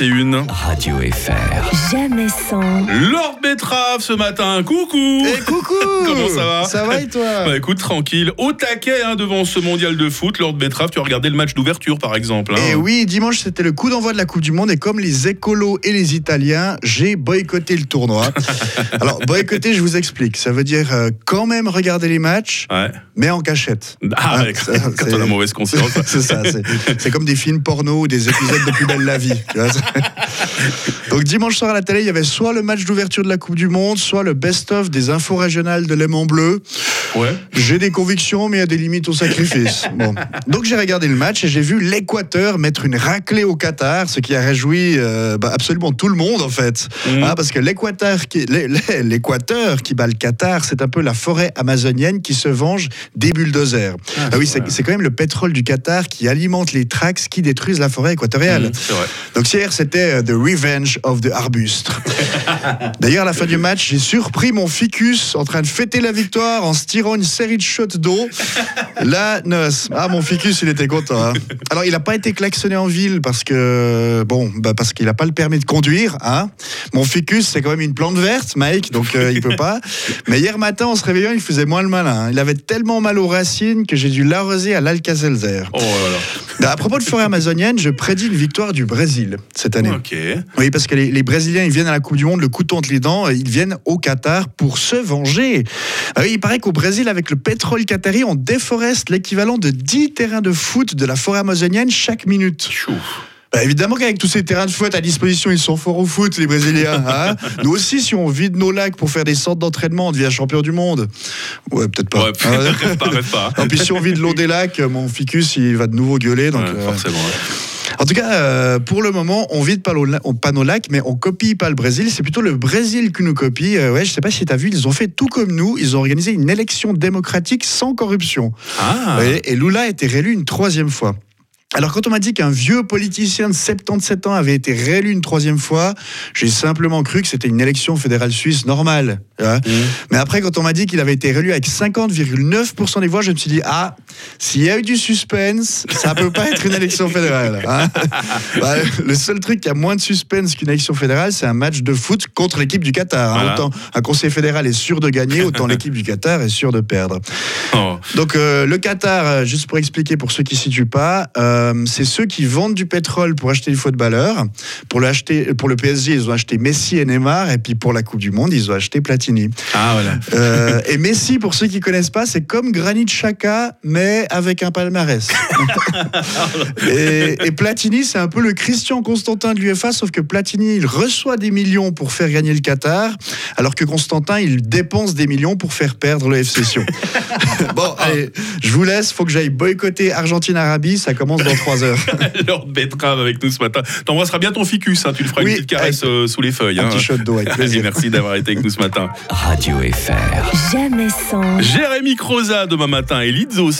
Une. Radio FR. Jamais sans. Lord Betrave ce matin, coucou Eh coucou Comment ça va Ça va et toi Bah écoute, tranquille, au taquet hein, devant ce mondial de foot, Lord Betrave, tu as regardé le match d'ouverture par exemple. hein. Et Eh oui, dimanche c'était le coup d'envoi de la Coupe du Monde et comme les écolos et les Italiens, j'ai boycotté le tournoi. Alors boycotter, je vous explique, ça veut dire euh, quand même regarder les matchs, Ouais. mais en cachette. Ah, Ah, ouais, ça, quand c'est- on a mauvaise conscience. C'est ça, c'est- c'est comme des films porno ou des épisodes de Plus belle la vie. tu vois. Donc dimanche soir à la télé, il y avait soit le match d'ouverture de la Coupe du Monde, soit le best-of des infos régionales de l'aimant bleu. Ouais. J'ai des convictions, mais il y a des limites au sacrifice. Bon. Donc j'ai regardé le match et j'ai vu l'Équateur mettre une raclée au Qatar, ce qui a réjoui euh, bah, absolument tout le monde en fait. Mhm. Ah, parce que l'Équateur qui, l'Équateur bat le Qatar, c'est un peu la forêt amazonienne qui se venge des bulldozers. Ah, oui, c'est c'est quand même le pétrole du Qatar qui alimente les Trax qui détruisent la forêt équatoriale. Mmh, c'est vrai. Donc hier, c'était euh, The Revenge of the Arbuste. D'ailleurs, à la fin du match, j'ai surpris mon ficus en train de fêter la victoire en se tirant une série de shots d'eau. La noce. Ah, mon ficus, il était content. hein. Alors, il n'a pas été klaxonné en ville parce que, bon, bah, parce qu'il n'a pas le permis de conduire. Hein. Mon ficus, c'est quand même une plante verte, Mike, donc euh, il peut pas. Mais hier matin, en se réveillant, il faisait moins le malin. hein. Il avait tellement mal aux racines que j'ai dû l'arroser à l'Alcazelzer. Oh là Bah, À propos de forêt amazonienne, je prédis une victoire du Brésil cette année. là. Ok. Oui, parce que les, les Brésiliens, ils viennent à la Coupe du Monde, le couteau entre les dents, ils viennent au Qatar pour se venger. Ah oui, il paraît qu'au Brésil, avec le pétrole qatari, on déforeste l'équivalent de 10 terrains de foot de la forêt amazonienne chaque minute. Chou. Bah, évidemment qu'avec tous ces terrains de foot à disposition, ils sont forts au foot, les Brésiliens. hein. Nous aussi, si on vide nos lacs pour faire des centres d'entraînement, on devient champion du monde. Ouais, peut-être pas. Ouais, rêve pas, rêve pas. Et puis si on vide l'eau des lacs, mon ficus, il va de nouveau gueuler. Donc, Ouais, euh, forcément. ouais. en tout cas, euh, pour le moment, on vide pas, nos lacs, mais on copie pas le Brésil. C'est plutôt le Brésil qui nous copie. Euh, ouais, je sais pas si tu as vu, ils ont fait tout comme nous. Ils ont organisé une élection démocratique sans corruption. Ah. Ouais, et Lula a été réélu une troisième fois. Alors quand on m'a dit qu'un vieux politicien de 77 ans avait été réélu une troisième fois, j'ai simplement cru que c'était une élection fédérale suisse normale. Mmh. Mais après, quand on m'a dit qu'il avait été réélu avec 50,9% des voix, je me suis dit, ah, s'il y a eu du suspense, ça peut pas être une élection fédérale. hein. Bah, le seul truc qui a moins de suspense qu'une élection fédérale, c'est un match de foot contre l'équipe du Qatar. hein. Voilà. Autant un conseil fédéral est sûr de gagner, autant l'équipe du Qatar est sûre de perdre. Oh. Donc euh, le Qatar, euh, juste pour expliquer pour ceux qui ne situent pas, euh, c'est ceux qui vendent du pétrole pour acheter des footballeurs. Pour le, acheter, pour le PSG, ils ont acheté Messi et Neymar. Et puis pour la Coupe du Monde, ils ont acheté Platini. Ah voilà. Euh, et Messi, pour ceux qui connaissent pas, c'est comme Granit Xhaka, mais avec un palmarès. et, et Platini, c'est un peu le Christian Constantin de l'UEFA, sauf que Platini, il reçoit des millions pour faire gagner le Qatar, alors que Constantin, il dépense des millions pour faire perdre le FC Sion. bon, allez, je vous laisse, faut que j'aille boycotter Argentine-Arabie, ça commence dans 3 heures. Lord Betrave avec nous ce matin. T'embrasseras bien ton ficus, hein, tu le feras Oui, une petite caresse euh, sous les feuilles. Un hein. petit shot d'eau avec plaisir. merci d'avoir été avec nous ce matin. Radio FR. Jamais sans. Jérémy Croza demain matin et Lizzo